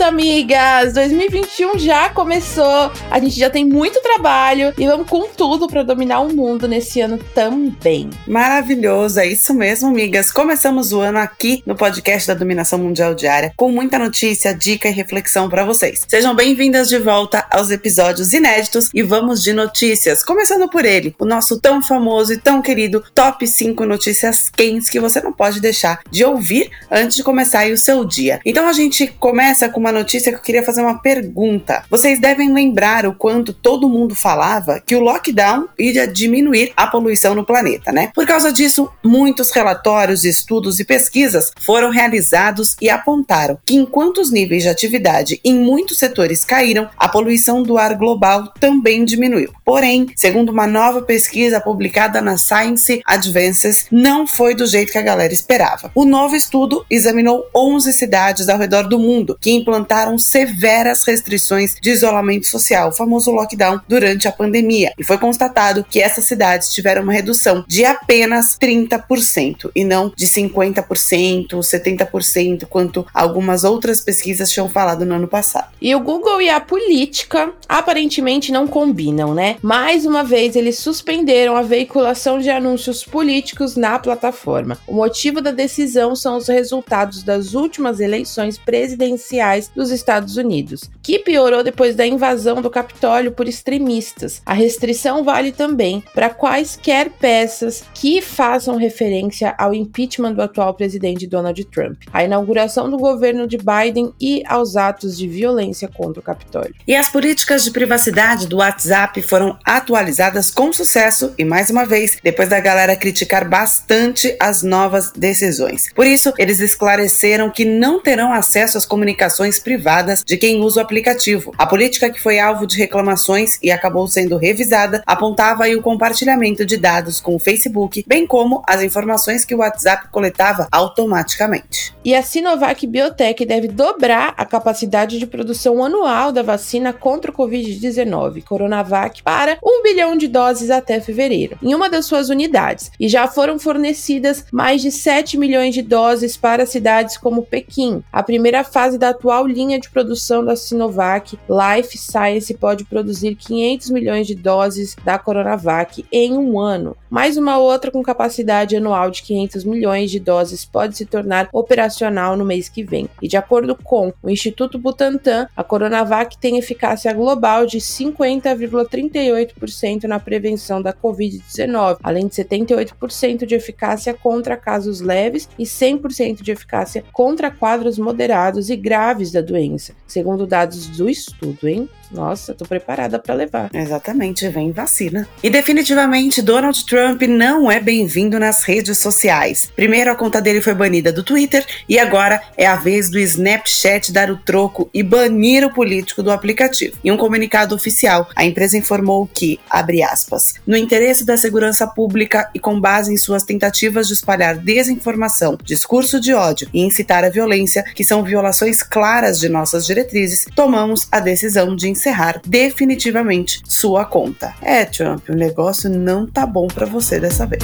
Volta, amigas! 2021 já começou, a gente já tem muito trabalho e vamos com tudo para dominar o mundo nesse ano também. Maravilhoso, é isso mesmo, amigas. Começamos o ano aqui no podcast da Dominação Mundial Diária com muita notícia, dica e reflexão para vocês. Sejam bem-vindas de volta aos episódios inéditos e vamos de notícias. Começando por ele, o nosso tão famoso e tão querido Top 5 Notícias Quentes que você não pode deixar de ouvir antes de começar o seu dia. Então a gente começa com uma notícia que eu queria fazer uma pergunta. Vocês devem lembrar o quanto todo mundo falava que o lockdown iria diminuir a poluição no planeta, né? Por causa disso, muitos relatórios, estudos e pesquisas foram realizados e apontaram que enquanto os níveis de atividade em muitos setores caíram, a poluição do ar global também diminuiu. Porém, segundo uma nova pesquisa publicada na Science Advances, não foi do jeito que a galera esperava. O novo estudo examinou 11 cidades ao redor do mundo que implantaram severas restrições de isolamento social, o famoso lockdown, durante a pandemia. E foi constatado que essas cidades tiveram uma redução de apenas 30% e não de 50%, 70%, quanto algumas outras pesquisas tinham falado no ano passado. E o Google e a política aparentemente não combinam, né? Mais uma vez, eles suspenderam a veiculação de anúncios políticos na plataforma. O motivo da decisão são os resultados das últimas eleições presidenciais dos Estados Unidos, que piorou depois da invasão do Capitólio por extremistas. A restrição vale também para quaisquer peças que façam referência ao impeachment do atual presidente Donald Trump, à inauguração do governo de Biden e aos atos de violência contra o Capitólio. E as políticas de privacidade do WhatsApp foram atualizadas com sucesso e mais uma vez, depois da galera criticar bastante as novas decisões. Por isso, eles esclareceram que não terão acesso às comunicações privadas de quem usa o aplicativo. A política que foi alvo de reclamações e acabou sendo revisada apontava o compartilhamento de dados com o Facebook, bem como as informações que o WhatsApp coletava automaticamente. E a Sinovac Biotech deve dobrar a capacidade de produção anual da vacina contra o Covid-19, Coronavac, para um bilhão de doses até fevereiro, em uma das suas unidades, e já foram fornecidas mais de 7 milhões de doses para cidades como Pequim. A primeira fase da atual linha de produção da Sinovac, Life Science pode produzir 500 milhões de doses da Coronavac em um ano. Mais uma outra com capacidade anual de 500 milhões de doses pode se tornar operacional no mês que vem. E de acordo com o Instituto Butantan, a Coronavac tem eficácia global de 50,38% na prevenção da Covid-19, além de 78% de eficácia contra casos leves e 100% de eficácia contra quadros moderados e graves da doença, segundo dados do estudo, hein? Nossa, tô preparada para levar. Exatamente, vem vacina. E definitivamente Donald Trump não é bem-vindo nas redes sociais. Primeiro a conta dele foi banida do Twitter e agora é a vez do Snapchat dar o troco e banir o político do aplicativo. Em um comunicado oficial, a empresa informou que, abre aspas, no interesse da segurança pública e com base em suas tentativas de espalhar desinformação, discurso de ódio e incitar a violência, que são violações claras de nossas diretrizes, tomamos a decisão de encerrar definitivamente sua conta. É, Trump, o negócio não tá bom para você dessa vez.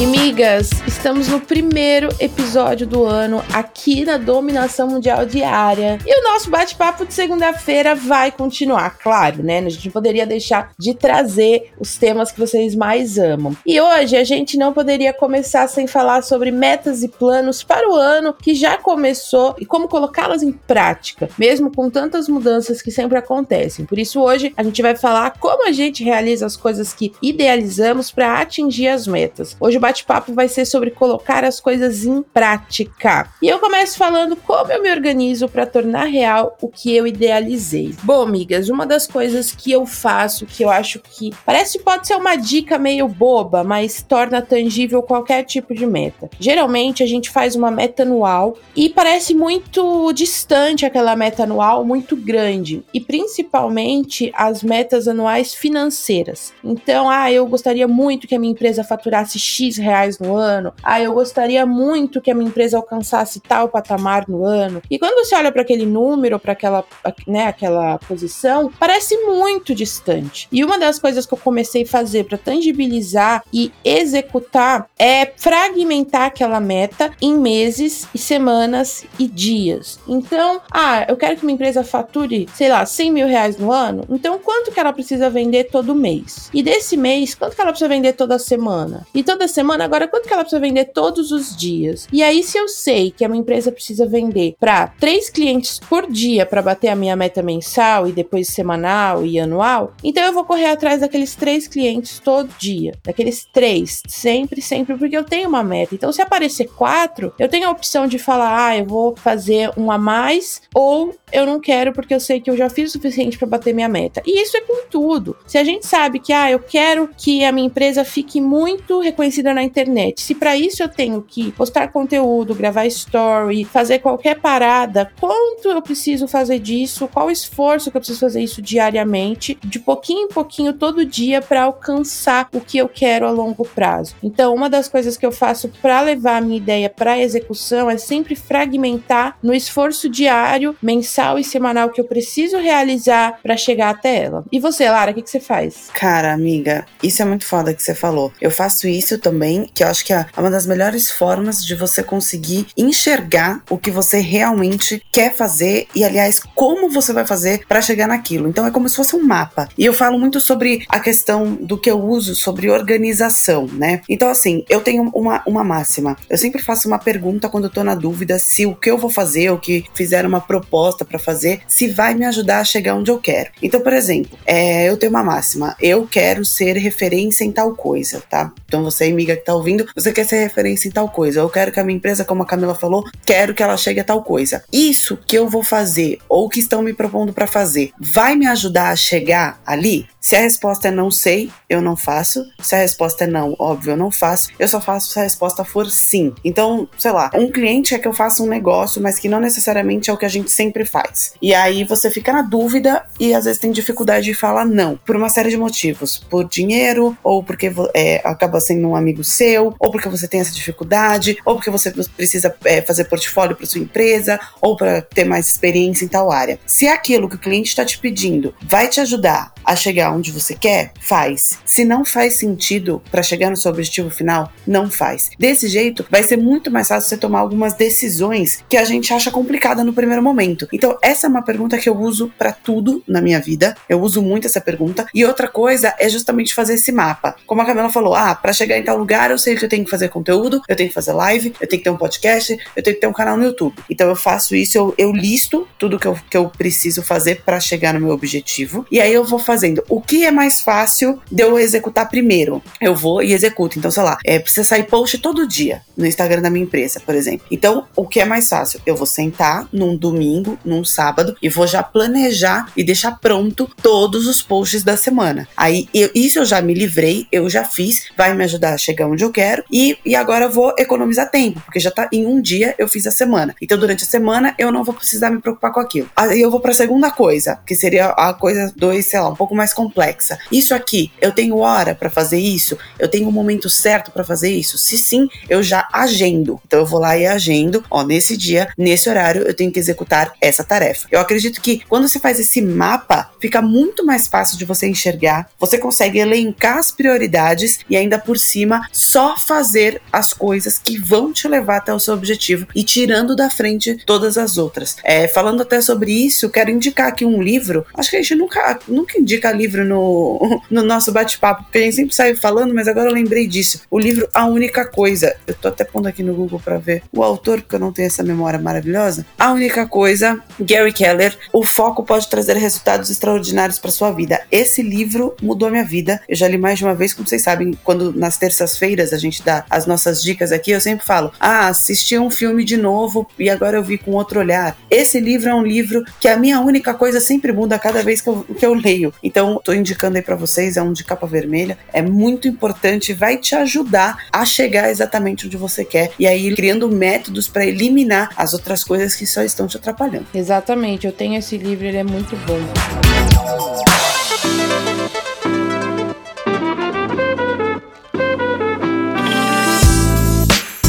Amigas, estamos no primeiro episódio do ano aqui na Dominação Mundial Diária. E o nosso bate-papo de segunda-feira vai continuar, claro, né? A gente não poderia deixar de trazer os temas que vocês mais amam. E hoje a gente não poderia começar sem falar sobre metas e planos para o ano que já começou e como colocá-las em prática, mesmo com tantas mudanças que sempre acontecem. Por isso, hoje a gente vai falar como a gente realiza as coisas que idealizamos para atingir as metas. Hoje o bate-papo vai ser sobre colocar as coisas em prática. E eu começo falando como eu me organizo para tornar real o que eu idealizei. Bom, amigas, uma das coisas que eu faço, que eu acho que parece pode ser uma dica meio boba, mas torna tangível qualquer tipo de meta. Geralmente a gente faz uma meta anual e parece muito distante aquela meta anual, muito grande, e principalmente as metas anuais financeiras. Então, ah, eu gostaria muito que a minha empresa faturasse X reais no ano. Ah, eu gostaria muito que a minha empresa alcançasse tal patamar no ano. E quando você olha para aquele número, para aquela, né, aquela posição, parece muito distante. E uma das coisas que eu comecei a fazer para tangibilizar e executar é fragmentar aquela meta em meses e semanas e dias. Então, ah, eu quero que minha empresa fature, sei lá, 100 mil reais no ano. Então, quanto que ela precisa vender todo mês? E desse mês, quanto que ela precisa vender toda semana? E toda semana, agora, quanto que ela precisa vender todos os dias? E aí, se eu sei que a minha empresa precisa vender para três clientes por dia para bater a minha meta mensal e depois semanal e anual, então eu vou correr atrás daqueles três clientes todo dia. Daqueles três, sempre, sempre, porque eu tenho uma meta. Então, se aparecer quatro, eu tenho a opção de falar, ah, eu vou fazer um a mais, ou eu não quero porque eu sei que eu já fiz o suficiente para bater minha meta. E isso é com tudo. Se a gente sabe que, ah, eu quero que a minha empresa fique muito reconhecida na internet, se para isso eu tenho que postar conteúdo, gravar story, fazer qualquer parada, quanto eu preciso fazer disso, qual esforço que eu preciso fazer isso diariamente, de pouquinho em pouquinho, todo dia, para alcançar o que eu quero a longo prazo. Então, uma das coisas que eu faço para levar a minha ideia para execução é sempre fragmentar no esforço diário, mensal e semanal que eu preciso realizar para chegar até ela. E você, Lara, o que, que você faz? Cara, amiga, isso é muito foda que você falou. Eu faço isso também, que eu acho que é uma das melhores formas de você conseguir enxergar o que você realmente quer fazer e, aliás, como você vai fazer para chegar naquilo. Então é como se fosse um mapa. E eu falo muito sobre a questão do que eu uso sobre organização, né? Então, assim, eu tenho uma, uma máxima. Eu sempre faço uma pergunta quando eu tô na dúvida se o que eu vou fazer, o que fizeram uma proposta para fazer, se vai me ajudar a chegar onde eu quero. Então, por exemplo, é, eu tenho uma máxima. Eu quero ser referência em tal coisa, tá? Então, você, amiga que tá ouvindo, você quer ser referência em tal coisa. Eu quero que a minha empresa, como a Camila falou, quero que ela chegue a tal coisa. Isso que eu vou fazer ou que estão me propondo para fazer, vai me ajudar a chegar ali? Se a resposta é não sei, eu não faço. Se a resposta é não, óbvio, eu não faço. Eu só faço se a resposta for sim. Então, sei lá, um cliente quer que eu faça um negócio, mas que não necessariamente é o que a gente sempre faz. E aí você fica na dúvida e às vezes tem dificuldade de falar não, por uma série de motivos. Por dinheiro, ou porque é, acaba sendo um amigo seu, ou porque você tem essa dificuldade, ou porque você precisa é, fazer portfólio para sua empresa, ou para ter mais experiência em tal área. Se aquilo que o cliente está te pedindo vai te ajudar a chegar onde você quer, faz. Se não faz sentido para chegar no seu objetivo final, não faz. Desse jeito, vai ser muito mais fácil você tomar algumas decisões que a gente acha complicada no primeiro momento. Então, essa é uma pergunta que eu uso para tudo na minha vida. Eu uso muito essa pergunta. E outra coisa é justamente fazer esse mapa. Como a Camila falou, ah, para chegar em tal lugar, eu sei que eu tenho que fazer conteúdo, eu tenho que fazer live, eu tenho que ter um podcast, eu tenho que ter um canal no YouTube. Então, eu faço isso, eu, eu listo tudo que eu, que eu preciso fazer para chegar no meu objetivo. E aí eu vou fazendo o que é mais fácil de eu executar primeiro. Eu vou e executo. Então, sei lá, é, precisa sair post todo dia no Instagram da minha empresa, por exemplo. Então, o que é mais fácil? Eu vou sentar num domingo, num sábado, e vou já planejar e deixar pronto todos os posts da semana. Aí, eu, isso eu já me livrei, eu já fiz, vai me ajudar a chegar onde eu quero, e, e agora eu vou economizar tempo, porque já tá em um dia eu fiz a semana. Então, durante a semana, eu não vou precisar me preocupar com aquilo. Aí eu vou pra segunda coisa, que seria a coisa dois, sei lá, um pouco mais complexa. Isso aqui, eu tenho hora para fazer isso? Eu tenho um momento certo para fazer isso? Se sim, eu já agendo. Então eu vou lá e agendo, ó, nesse dia, nesse horário, eu tenho que executar essa tarefa. Eu acredito que quando você faz esse mapa, fica muito mais fácil de você enxergar, você consegue elencar as prioridades e ainda por cima só fazer as coisas que vão te levar até o seu objetivo e tirando da frente todas as outras. É, falando até sobre isso, quero indicar aqui um livro. Acho que a gente nunca, nunca indica livro no, no nosso bate-papo, porque a gente sempre sai falando, mas agora eu lembrei disso. O livro A Única Coisa. Eu tô até pondo aqui no Google para ver o autor, porque eu não tenho essa memória maravilhosa. A Única Coisa, Gary Keller. O foco pode trazer resultados extraordinários para sua vida. Esse livro mudou minha vida. Eu já li mais de uma vez, como vocês sabem, quando nas terças-feiras a gente dá as as nossas dicas aqui, eu sempre falo: ah, assisti um filme de novo e agora eu vi com outro olhar. Esse livro é um livro que a minha única coisa sempre muda cada vez que eu, que eu leio. Então, tô indicando aí para vocês, é um de capa vermelha, é muito importante, vai te ajudar a chegar exatamente onde você quer e aí criando métodos para eliminar as outras coisas que só estão te atrapalhando. Exatamente, eu tenho esse livro, ele é muito bom.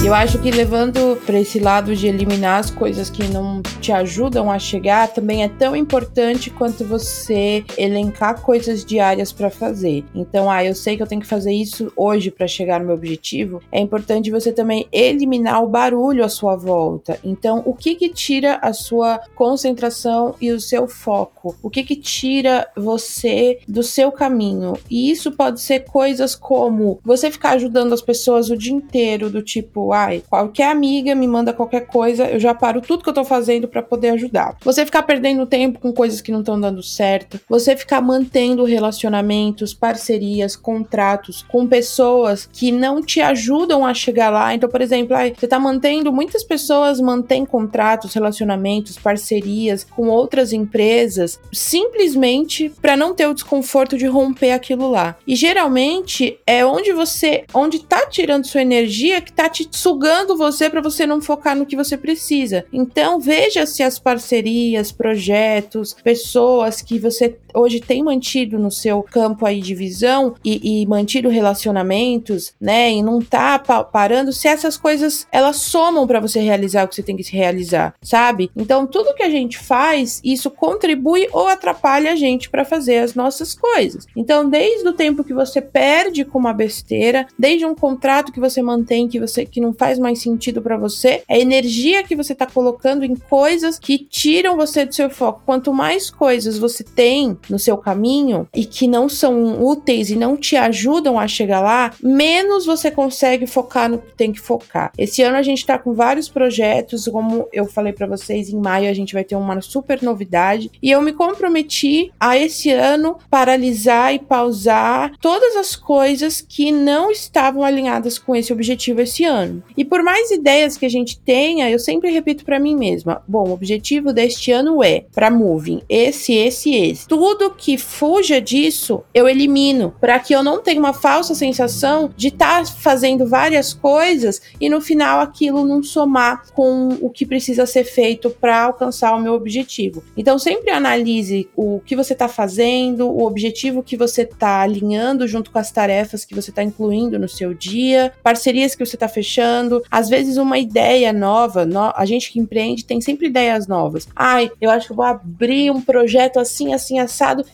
Eu acho que levando para esse lado de eliminar as coisas que não te ajudam a chegar, também é tão importante quanto você elencar coisas diárias para fazer. Então, ah, eu sei que eu tenho que fazer isso hoje para chegar no meu objetivo. É importante você também eliminar o barulho à sua volta. Então, o que que tira a sua concentração e o seu foco? O que que tira você do seu caminho? E isso pode ser coisas como você ficar ajudando as pessoas o dia inteiro, do tipo, qualquer amiga me manda qualquer coisa, eu já paro tudo que eu tô fazendo para poder ajudar. Você ficar perdendo tempo com coisas que não estão dando certo, você ficar mantendo relacionamentos, parcerias, contratos com pessoas que não te ajudam a chegar lá. Então, por exemplo, ai, você tá mantendo, muitas pessoas mantêm contratos, relacionamentos, parcerias com outras empresas simplesmente para não ter o desconforto de romper aquilo lá. E geralmente é onde você, onde tá tirando sua energia que tá te sugando você para você não focar no que você precisa. Então, veja se as parcerias, projetos, pessoas que você hoje tem mantido no seu campo aí de visão e, e mantido relacionamentos, né, e não tá pa parando, se essas coisas elas somam para você realizar o que você tem que se realizar, sabe? Então, tudo que a gente faz, isso contribui ou atrapalha a gente para fazer as nossas coisas. Então, desde o tempo que você perde com uma besteira, desde um contrato que você mantém que você que não faz mais sentido para você, é energia que você tá colocando em coisas que tiram você do seu foco. Quanto mais coisas você tem no seu caminho e que não são úteis e não te ajudam a chegar lá, menos você consegue focar no que tem que focar. Esse ano a gente tá com vários projetos, como eu falei para vocês, em maio a gente vai ter uma super novidade e eu me comprometi a esse ano paralisar e pausar todas as coisas que não estavam alinhadas com esse objetivo esse ano. E por mais ideias que a gente tenha, eu sempre repito para mim mesma: bom, o objetivo deste ano é para Moving esse, esse, esse. Tudo que fuja disso, eu elimino, para que eu não tenha uma falsa sensação de estar tá fazendo várias coisas e no final aquilo não somar com o que precisa ser feito para alcançar o meu objetivo. Então sempre analise o que você está fazendo, o objetivo que você está alinhando junto com as tarefas que você está incluindo no seu dia, parcerias que você está fechando às vezes uma ideia nova, no, a gente que empreende tem sempre ideias novas. Ai, eu acho que vou abrir um projeto assim, assim,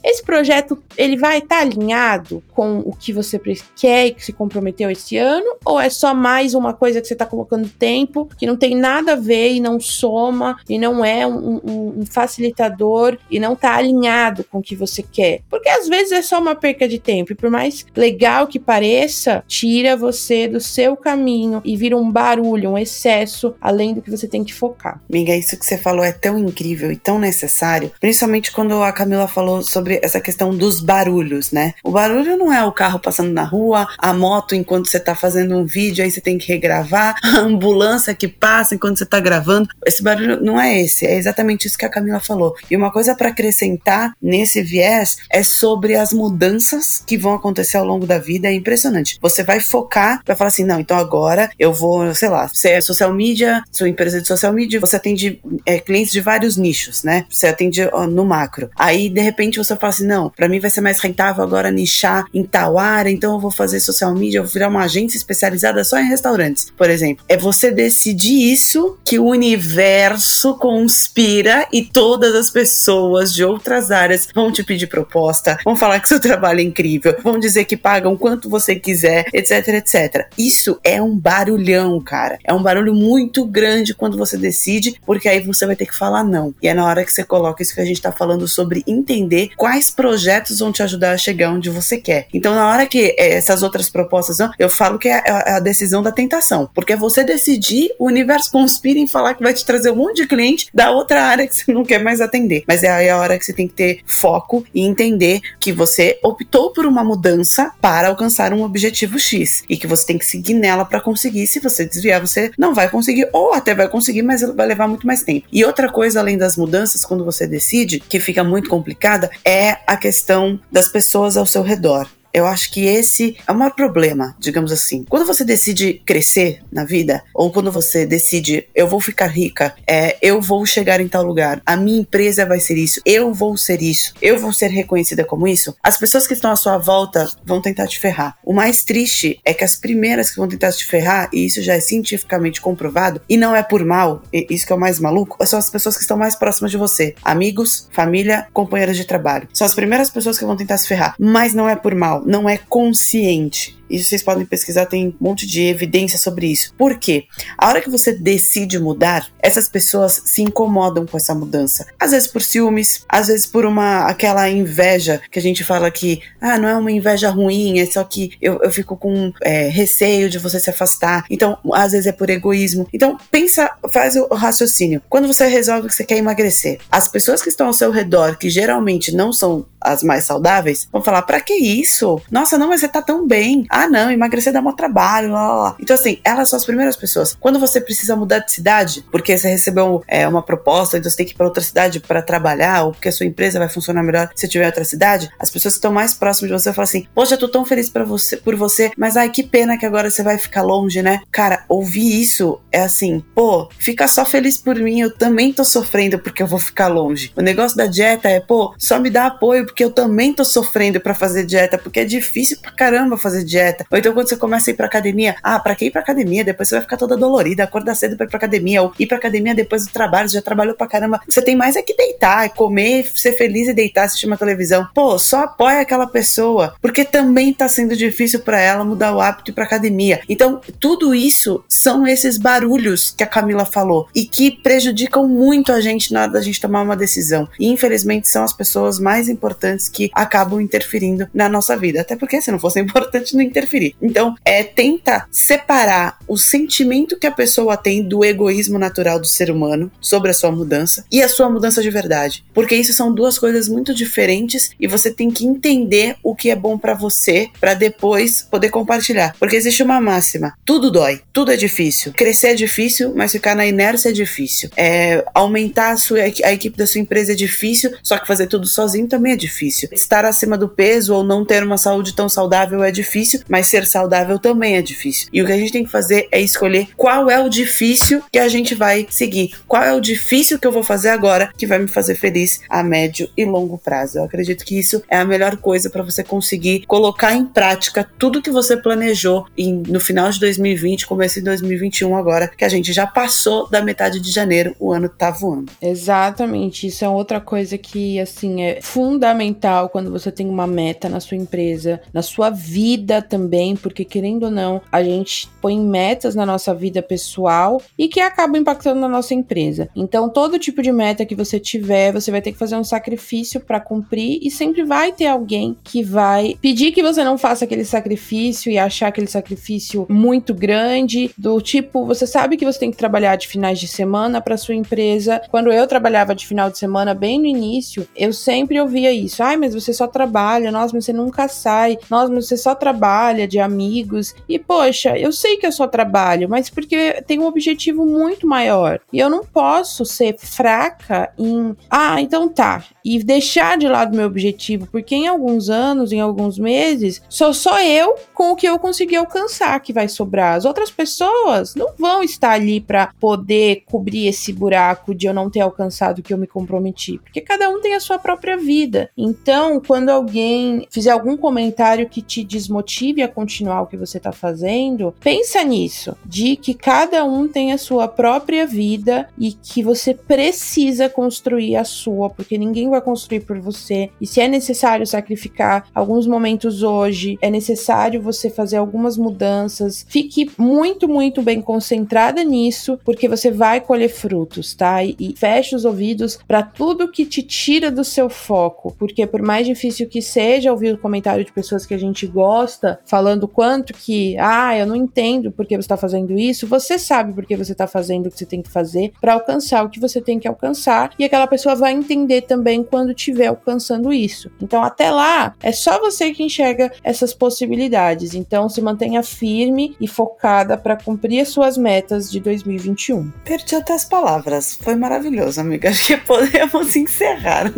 Esse projeto, ele vai estar tá alinhado com o que você quer e que se comprometeu esse ano? Ou é só mais uma coisa que você está colocando tempo, que não tem nada a ver e não soma, e não é um, um, um facilitador e não está alinhado com o que você quer? Porque às vezes é só uma perca de tempo, e por mais legal que pareça, tira você do seu caminho e vira um barulho, um excesso, além do que você tem que focar. Miga, isso que você falou é tão incrível e tão necessário, principalmente quando a Camila falou sobre essa questão dos barulhos, né? O barulho não é o carro passando na rua, a moto enquanto você tá fazendo um vídeo, aí você tem que regravar, a ambulância que passa enquanto você tá gravando. Esse barulho não é esse, é exatamente isso que a Camila falou. E uma coisa para acrescentar nesse viés é sobre as mudanças que vão acontecer ao longo da vida, é impressionante. Você vai focar para falar assim, não, então agora eu vou, sei lá, você é social media, sua empresa de social media, você atende é, clientes de vários nichos, né? Você atende ó, no macro. Aí, de repente, você fala assim: não, para mim vai ser mais rentável agora nichar em tal área, então eu vou fazer social media, eu vou virar uma agência especializada só em restaurantes, por exemplo. É você decidir isso que o universo conspira e todas as pessoas de outras áreas vão te pedir proposta, vão falar que seu trabalho é incrível, vão dizer que pagam quanto você quiser, etc, etc. Isso é um barulhão, cara. É um barulho muito grande quando você decide, porque aí você vai ter que falar não. E é na hora que você coloca isso que a gente tá falando sobre entender entender quais projetos vão te ajudar a chegar onde você quer. Então, na hora que é, essas outras propostas vão, eu falo que é a, decisão da tentação, porque é você decidir, o universo conspira em falar que vai te trazer um monte de cliente da outra área que você não quer mais atender. Mas é aí a hora que você tem que ter foco e entender que você optou por uma mudança para alcançar um objetivo X e que você tem que seguir nela para conseguir. Se você desviar, você não vai conseguir, ou até vai conseguir, mas vai levar muito mais tempo. E outra coisa, além das mudanças, quando você decide, que fica muito complicada, é a questão das pessoas ao seu redor. Eu acho que esse é o maior problema, digamos assim. Quando você decide crescer na vida, ou quando você decide, eu vou ficar rica, é, eu vou chegar em tal lugar, a minha empresa vai ser isso, eu vou ser isso, eu vou ser reconhecida como isso, as pessoas que estão à sua volta vão tentar te ferrar. O mais triste é que as primeiras que vão tentar te ferrar, e isso já é cientificamente comprovado, e não é por mal, isso que é o mais maluco, são as pessoas que estão mais próximas de você. Amigos, família, companheiros de trabalho. São as primeiras pessoas que vão tentar se ferrar, mas não é por mal não é consciente. Isso vocês podem pesquisar, tem um monte de evidência sobre isso. Por quê? A hora que você decide mudar, essas pessoas se incomodam com essa mudança. Às vezes por ciúmes, às vezes por uma aquela inveja que a gente fala que, ah, não é uma inveja ruim, é só que eu, eu fico com é, receio de você se afastar. Então, às vezes é por egoísmo. Então, pensa, faz o raciocínio. Quando você resolve que você quer emagrecer, as pessoas que estão ao seu redor, que geralmente não são as mais saudáveis, vão falar: pra que isso? Nossa, não, mas você tá tão bem. Ah, não, emagrecer dá mó trabalho, lá, lá, lá. Então, assim, elas são as primeiras pessoas. Quando você precisa mudar de cidade, porque você recebeu é, uma proposta, então você tem que ir pra outra cidade para trabalhar, ou porque a sua empresa vai funcionar melhor se tiver outra cidade, as pessoas que estão mais próximas de você falam assim: Poxa, eu tô tão feliz pra você, por você, mas ai, que pena que agora você vai ficar longe, né? Cara, ouvir isso é assim: pô, fica só feliz por mim, eu também tô sofrendo porque eu vou ficar longe. O negócio da dieta é, pô, só me dá apoio porque eu também tô sofrendo para fazer dieta, porque é difícil pra caramba fazer dieta. Ou então quando você começa a ir pra academia, ah, pra que ir pra academia? Depois você vai ficar toda dolorida, acordar cedo pra ir pra academia, ou ir pra academia depois do trabalho, já trabalhou pra caramba. Você tem mais é que deitar, é comer, ser feliz e deitar, assistir uma televisão. Pô, só apoia aquela pessoa, porque também tá sendo difícil para ela mudar o hábito pra academia. Então, tudo isso são esses barulhos que a Camila falou e que prejudicam muito a gente na hora da gente tomar uma decisão. E infelizmente são as pessoas mais importantes que acabam interferindo na nossa vida. Até porque se não fosse importante, não interferir. Então, é tenta separar o sentimento que a pessoa tem do egoísmo natural do ser humano sobre a sua mudança e a sua mudança de verdade. Porque isso são duas coisas muito diferentes e você tem que entender o que é bom para você para depois poder compartilhar. Porque existe uma máxima: tudo dói, tudo é difícil. Crescer é difícil, mas ficar na inércia é difícil. É, aumentar a, sua, a equipe da sua empresa é difícil, só que fazer tudo sozinho também é difícil estar acima do peso ou não ter uma saúde tão saudável é difícil, mas ser saudável também é difícil. E o que a gente tem que fazer é escolher qual é o difícil que a gente vai seguir, qual é o difícil que eu vou fazer agora que vai me fazer feliz a médio e longo prazo. Eu acredito que isso é a melhor coisa para você conseguir colocar em prática tudo que você planejou em, no final de 2020, começo de 2021 agora, que a gente já passou da metade de janeiro, o ano tá voando. Exatamente, isso é outra coisa que assim é fundamental quando você tem uma meta na sua empresa, na sua vida também, porque querendo ou não, a gente põe metas na nossa vida pessoal e que acabam impactando na nossa empresa. Então, todo tipo de meta que você tiver, você vai ter que fazer um sacrifício para cumprir e sempre vai ter alguém que vai pedir que você não faça aquele sacrifício e achar aquele sacrifício muito grande, do tipo, você sabe que você tem que trabalhar de finais de semana para sua empresa. Quando eu trabalhava de final de semana bem no início, eu sempre ouvia isso. Ai, mas você só trabalha, nossa, mas você nunca sai, nossa, mas você só trabalha de amigos. E poxa, eu sei que eu só trabalho, mas porque tem um objetivo muito maior. E eu não posso ser fraca em, ah, então tá, e deixar de lado meu objetivo, porque em alguns anos, em alguns meses, sou só eu com o que eu consegui alcançar que vai sobrar. As outras pessoas não vão estar ali para poder cobrir esse buraco de eu não ter alcançado o que eu me comprometi, porque cada um tem a sua própria vida. Então, quando alguém fizer algum comentário que te desmotive, motive a continuar o que você está fazendo, pensa nisso, de que cada um tem a sua própria vida e que você precisa construir a sua, porque ninguém vai construir por você. E se é necessário sacrificar alguns momentos hoje, é necessário você fazer algumas mudanças. Fique muito, muito bem concentrada nisso, porque você vai colher frutos, tá? E, e feche os ouvidos para tudo que te tira do seu foco, porque por mais difícil que seja ouvir o comentário de pessoas que a gente gosta, falando quanto que, ah, eu não entendo porque você está fazendo isso, você sabe porque você está fazendo o que você tem que fazer para alcançar o que você tem que alcançar, e aquela pessoa vai entender também quando estiver alcançando isso. Então, até lá, é só você que enxerga essas possibilidades. Então, se mantenha firme e focada para cumprir as suas metas de 2021. Perdi até as palavras. Foi maravilhoso, amiga. Acho que podemos encerrar.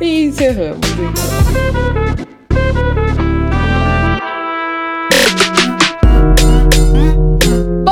E encerramos.